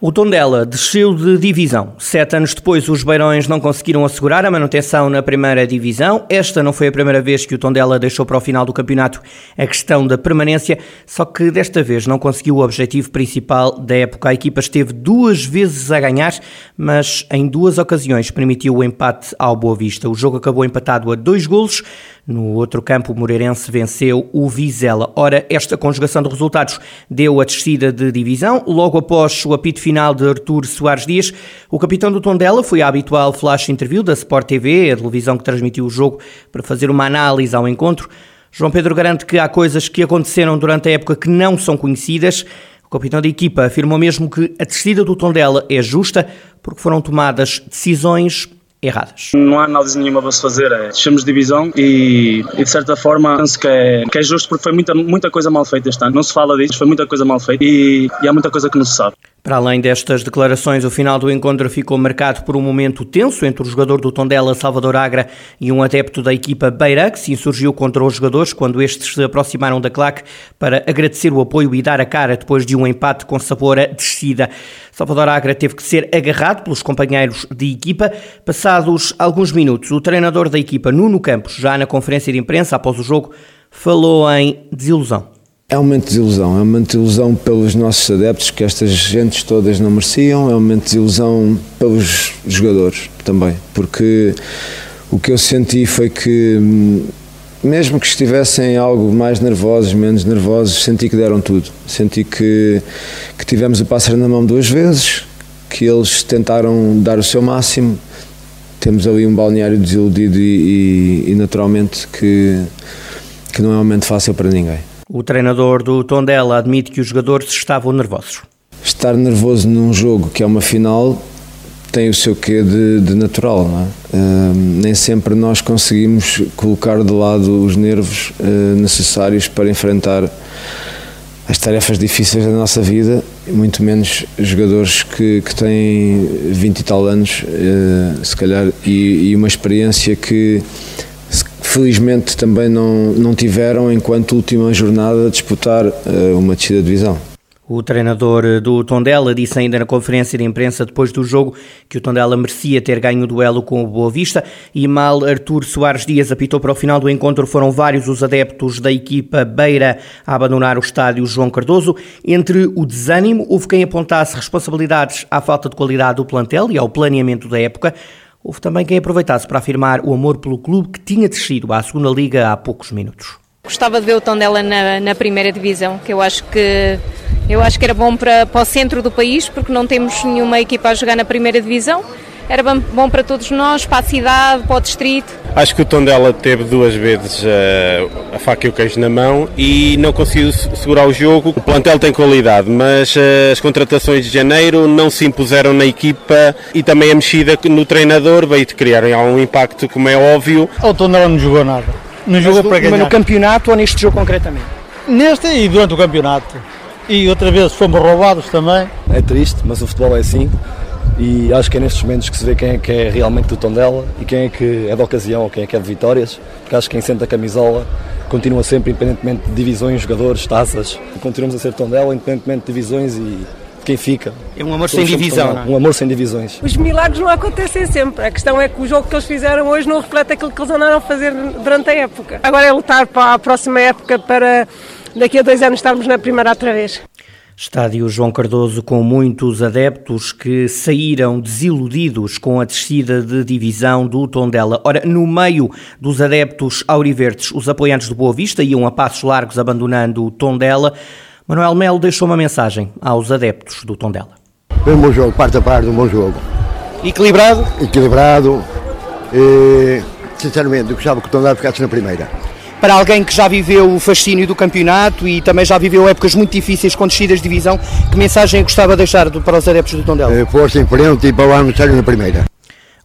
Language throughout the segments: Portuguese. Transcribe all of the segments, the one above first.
O Tondela desceu de divisão. Sete anos depois, os Beirões não conseguiram assegurar a manutenção na primeira divisão. Esta não foi a primeira vez que o Tondela deixou para o final do campeonato a questão da permanência, só que desta vez não conseguiu o objetivo principal da época. A equipa esteve duas vezes a ganhar, mas em duas ocasiões permitiu o empate ao Boa Vista. O jogo acabou empatado a dois golos. No outro campo, o Moreirense venceu o Vizela. Ora, esta conjugação de resultados deu a descida de divisão. Logo após o apito final de Artur Soares Dias, o capitão do Tondela foi à habitual flash interview da Sport TV, a televisão que transmitiu o jogo, para fazer uma análise ao encontro. João Pedro garante que há coisas que aconteceram durante a época que não são conhecidas. O capitão da equipa afirmou mesmo que a descida do Tondela é justa porque foram tomadas decisões erradas. Não há análise nenhuma para se fazer, é, de divisão e, e, de certa forma penso que é, que é justo porque foi muita, muita coisa mal feita este ano. Não se fala disso, foi muita coisa mal feita e, e há muita coisa que não se sabe. Para além destas declarações, o final do encontro ficou marcado por um momento tenso entre o jogador do Tondela, Salvador Agra, e um adepto da equipa Beira, que se insurgiu contra os jogadores quando estes se aproximaram da claque para agradecer o apoio e dar a cara depois de um empate com sabor a descida. Salvador Agra teve que ser agarrado pelos companheiros de equipa. Passados alguns minutos, o treinador da equipa, Nuno Campos, já na conferência de imprensa após o jogo, falou em desilusão. É um momento de desilusão, é um momento de desilusão pelos nossos adeptos, que estas gentes todas não mereciam, é um momento de desilusão pelos jogadores também, porque o que eu senti foi que, hum, mesmo que estivessem algo mais nervosos, menos nervosos, senti que deram tudo. Senti que, que tivemos o pássaro na mão duas vezes, que eles tentaram dar o seu máximo. Temos ali um balneário desiludido e, e, e naturalmente que, que não é um momento fácil para ninguém. O treinador do Tondela admite que os jogadores estavam nervosos. Estar nervoso num jogo que é uma final tem o seu quê de, de natural, não é? Uh, nem sempre nós conseguimos colocar de lado os nervos uh, necessários para enfrentar as tarefas difíceis da nossa vida, muito menos jogadores que, que têm 20 e tal anos, uh, se calhar, e, e uma experiência que felizmente também não, não tiveram enquanto última jornada disputar uh, uma descida de divisão. O treinador do Tondela disse ainda na conferência de imprensa depois do jogo que o Tondela merecia ter ganho o duelo com o Boa Vista e mal Artur Soares Dias apitou para o final do encontro. Foram vários os adeptos da equipa Beira a abandonar o estádio João Cardoso. Entre o desânimo, houve quem apontasse responsabilidades à falta de qualidade do plantel e ao planeamento da época. Houve também quem aproveitasse para afirmar o amor pelo clube que tinha descido à segunda liga há poucos minutos. Gostava de ver o Tondela na, na primeira divisão, que eu acho que eu acho que era bom para, para o centro do país, porque não temos nenhuma equipa a jogar na primeira divisão era bom para todos nós, para a cidade, para o distrito. Acho que o Tondela teve duas vezes uh, a faca e o queijo na mão e não conseguiu segurar o jogo. O plantel tem qualidade, mas uh, as contratações de janeiro não se impuseram na equipa e também a mexida no treinador veio de criar algum impacto, como é óbvio. O Tondela não jogou nada. Não jogou para ganhar. Mas no campeonato ou neste jogo concretamente? Neste e durante o campeonato. E outra vez fomos roubados também. É triste, mas o futebol é assim e acho que é nestes momentos que se vê quem é que é realmente do Tondela e quem é que é da ocasião ou quem é que é de vitórias, porque acho que quem senta a camisola continua sempre, independentemente de divisões, jogadores, taças, continuamos a ser Tondela, independentemente de divisões e quem fica. É um amor sem divisão, não é? Um amor sem divisões. Os milagres não acontecem sempre. A questão é que o jogo que eles fizeram hoje não reflete aquilo que eles andaram a fazer durante a época. Agora é lutar para a próxima época para daqui a dois anos estarmos na primeira outra vez. Estádio João Cardoso com muitos adeptos que saíram desiludidos com a descida de divisão do Tondela. Ora, no meio dos adeptos auriverdes, os apoiantes do Boa Vista iam a passos largos abandonando o Tondela. Manuel Melo deixou uma mensagem aos adeptos do Tondela. Foi um bom jogo, parte a parte, um bom jogo. Equilibrado? Equilibrado. E, sinceramente, eu gostava que o Tondela ficasse na primeira para alguém que já viveu o fascínio do campeonato e também já viveu épocas muito difíceis com descidas de divisão, que mensagem gostava de deixar para os adeptos do Tondela? Força em frente e para o ano na primeira.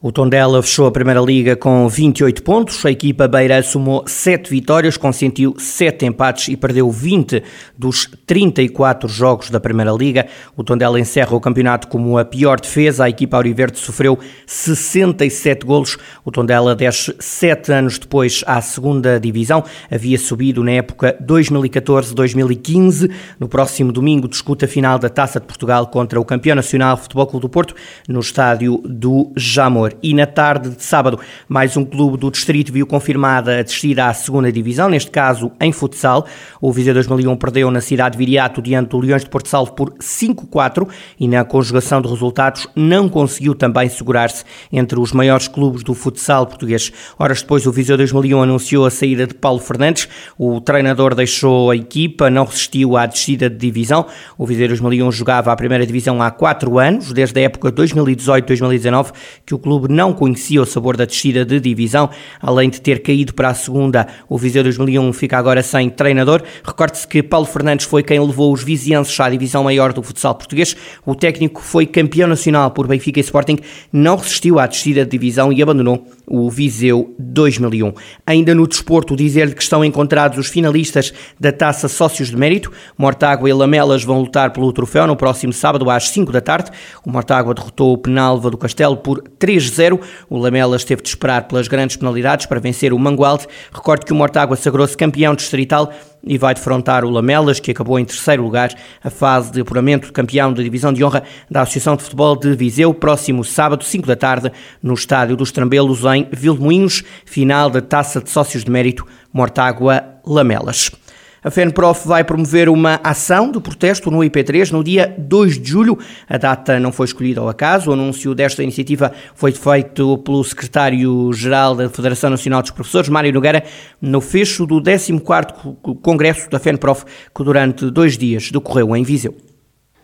O Tondela fechou a Primeira Liga com 28 pontos. A equipa beira somou 7 vitórias, consentiu 7 empates e perdeu 20 dos 34 jogos da Primeira Liga. O Tondela encerra o campeonato como a pior defesa. A equipa Auriverde sofreu 67 golos. O Tondela desce 7 anos depois à segunda divisão. Havia subido na época 2014-2015. No próximo domingo discuta a final da Taça de Portugal contra o campeão nacional Futebol Clube do Porto no estádio do Jamor e na tarde de sábado mais um clube do distrito viu confirmada a descida à segunda divisão, neste caso em futsal. O Viseu 2001 perdeu na cidade de Viriato diante do Leões de Porto Salvo por 5-4 e na conjugação de resultados não conseguiu também segurar-se entre os maiores clubes do futsal português. Horas depois o Viseu 2001 anunciou a saída de Paulo Fernandes, o treinador deixou a equipa, não resistiu à descida de divisão. O Viseu 2001 jogava a primeira divisão há 4 anos, desde a época 2018-2019 que o clube clube não conhecia o sabor da descida de divisão, além de ter caído para a segunda. O Viseu 2001 fica agora sem treinador. Recorde-se que Paulo Fernandes foi quem levou os vizienses à divisão maior do futsal português. O técnico foi campeão nacional por Benfica e Sporting, não resistiu à descida de divisão e abandonou o Viseu 2001. Ainda no desporto, dizer-lhe que estão encontrados os finalistas da Taça Sócios de Mérito. Mortágua e Lamelas vão lutar pelo troféu no próximo sábado às 5 da tarde. O Mortágua derrotou o Penalva do Castelo por 3-0. O Lamelas teve de esperar pelas grandes penalidades para vencer o Mangualde. Recorde que o Mortágua sagrou-se campeão distrital e vai defrontar o Lamelas, que acabou em terceiro lugar a fase de apuramento de campeão da Divisão de Honra da Associação de Futebol de Viseu, próximo sábado, 5 da tarde, no Estádio dos Trambelos, em Vilmoinhos, final da Taça de Sócios de Mérito Mortágua Lamelas. A FENPROF vai promover uma ação de protesto no IP3 no dia 2 de julho. A data não foi escolhida ao acaso. O anúncio desta iniciativa foi feito pelo secretário-geral da Federação Nacional dos Professores, Mário Nogueira, no fecho do 14º Congresso da FENPROF, que durante dois dias decorreu em Viseu.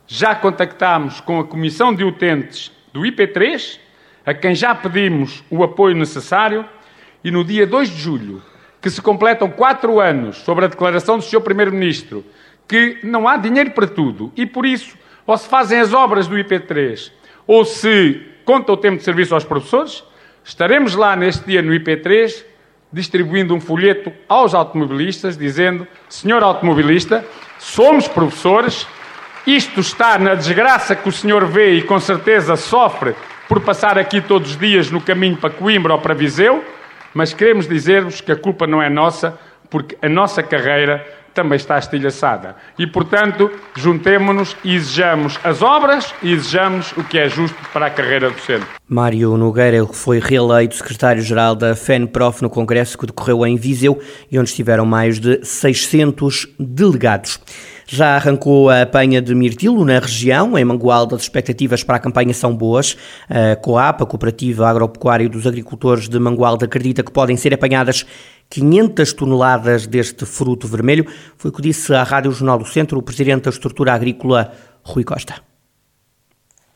Já contactámos com a Comissão de Utentes do IP3, a quem já pedimos o apoio necessário, e no dia 2 de julho que se completam quatro anos sobre a declaração do Sr. Primeiro-Ministro que não há dinheiro para tudo e, por isso, ou se fazem as obras do IP3 ou se conta o tempo de serviço aos professores, estaremos lá neste dia no IP3 distribuindo um folheto aos automobilistas dizendo: Senhor automobilista, somos professores, isto está na desgraça que o senhor vê e com certeza sofre por passar aqui todos os dias no caminho para Coimbra ou para Viseu mas queremos dizer-vos que a culpa não é nossa, porque a nossa carreira também está estilhaçada. E, portanto, juntemo-nos e exijamos as obras e exijamos o que é justo para a carreira docente. Mário Nogueira foi reeleito secretário-geral da FENPROF no congresso que decorreu em Viseu e onde estiveram mais de 600 delegados. Já arrancou a apanha de mirtilo na região, em Mangualda, as expectativas para a campanha são boas. A COAP, a Cooperativa Agropecuária dos Agricultores de Mangualda, acredita que podem ser apanhadas 500 toneladas deste fruto vermelho. Foi o que disse à Rádio Jornal do Centro o presidente da estrutura agrícola, Rui Costa.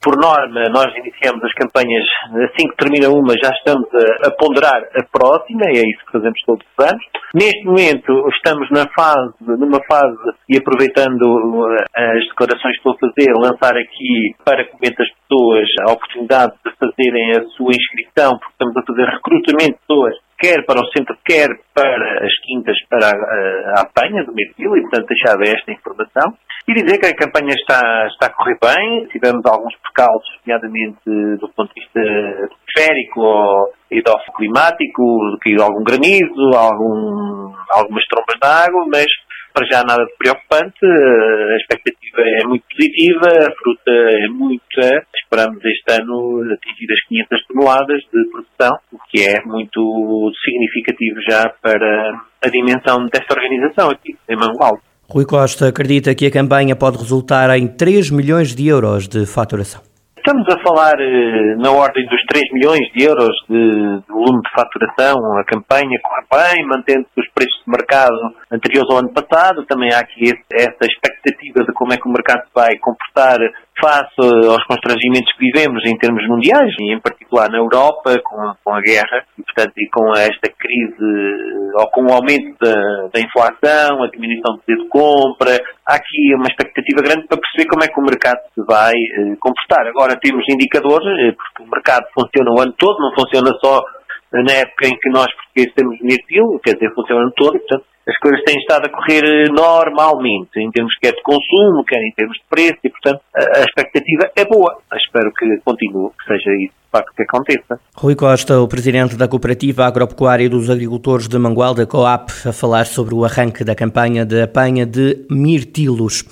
Por norma, nós iniciamos as campanhas, assim que termina uma, já estamos a, a, ponderar a próxima, e é isso que fazemos todos os anos. Neste momento, estamos na fase, numa fase, e aproveitando uh, as declarações que estou a fazer, lançar aqui para 500 pessoas a oportunidade de fazerem a sua inscrição, porque estamos a fazer recrutamento de pessoas quer para o centro, quer para as quintas, para a, a apanha do meio-fio, e portanto deixava esta informação. E dizer que a campanha está, está a correr bem, tivemos alguns percalços, nomeadamente do ponto de vista atmosférico e do climático, que algum granizo, algum, algumas trombas de água, mas para já nada de preocupante, a expectativa é muito positiva, a fruta é muita, esperamos este ano atingir as 500 toneladas de produção, o que é muito significativo já para a dimensão desta organização aqui em Mangualde. Rui Costa acredita que a campanha pode resultar em 3 milhões de euros de faturação. Estamos a falar eh, na ordem dos 3 milhões de euros de, de volume de faturação. A campanha corre bem, mantendo os preços de mercado anteriores ao ano passado. Também há aqui essa expectativa de como é que o mercado vai comportar face aos constrangimentos que vivemos em termos mundiais, e em particular na Europa, com com a guerra, e, portanto, e com esta crise, ou com o aumento da, da inflação, a diminuição do poder de compra, há aqui uma expectativa grande para perceber como é que o mercado se vai eh, comportar. Agora temos indicadores, eh, porque o mercado funciona o ano todo, não funciona só na época em que nós portugueses temos dinheiro quer dizer, funciona o ano todo, portanto, as coisas têm estado a correr eh, normalmente, em termos quer de consumo, quer em termos de preço, e portanto a, expectativa é boa. Espero que continue, que seja isso de facto que aconteça. Rui Costa, o presidente da Cooperativa Agropecuária dos Agricultores de Mangual, da COAP, a falar sobre o arranque da campanha de apanha de mirtilos.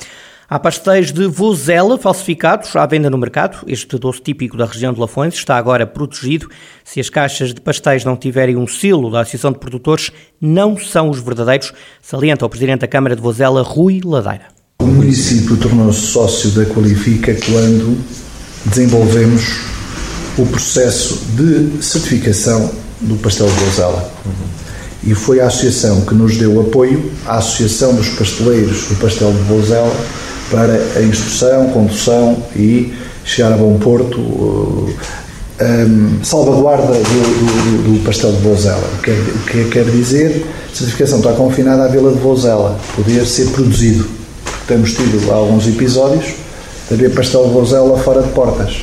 Há pastéis de vozela falsificados à venda no mercado. Este doce típico da região de Lafões está agora protegido. Se as caixas de pastéis não tiverem um selo da Associação de Produtores, não são os verdadeiros, salienta o Presidente da Câmara de Vozela, Rui Ladeira. O município tornou-se sócio da Qualifica quando desenvolvemos o processo de certificação do pastel de Vozela. E foi a associação que nos deu apoio, a Associação dos Pasteleiros do Pastel de Vozela, para a instrução, condução e chegar a bom porto, uh, um, salvaguarda do, do, do, pastel de Vozela. O que, é, o que quer dizer? A certificação está confinada à Vila de Vozela, poder ser produzido. Temos tido alguns episódios de haver pastel de Vozela fora de portas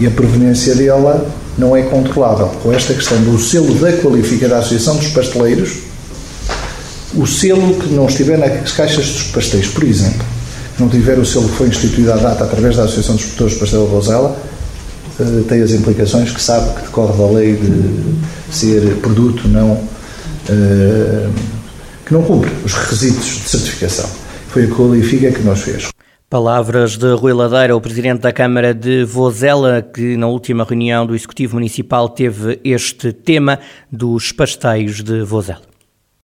e a proveniência dela não é controlável. Com esta questão do selo da qualifica da Associação dos Pasteleiros, o selo que não estiver nas caixas dos pastéis, por exemplo, não tiver o selo que foi instituído à data através da Associação dos Produtores de Pastel de Rosela, eh, tem as implicações que sabe que decorre da lei de ser produto não, eh, que não cumpre os requisitos de certificação. Foi a Qualifica que nós fez. Palavras de Rui Ladeira, o presidente da Câmara de Vozela, que na última reunião do Executivo Municipal teve este tema dos pastéis de Vozela.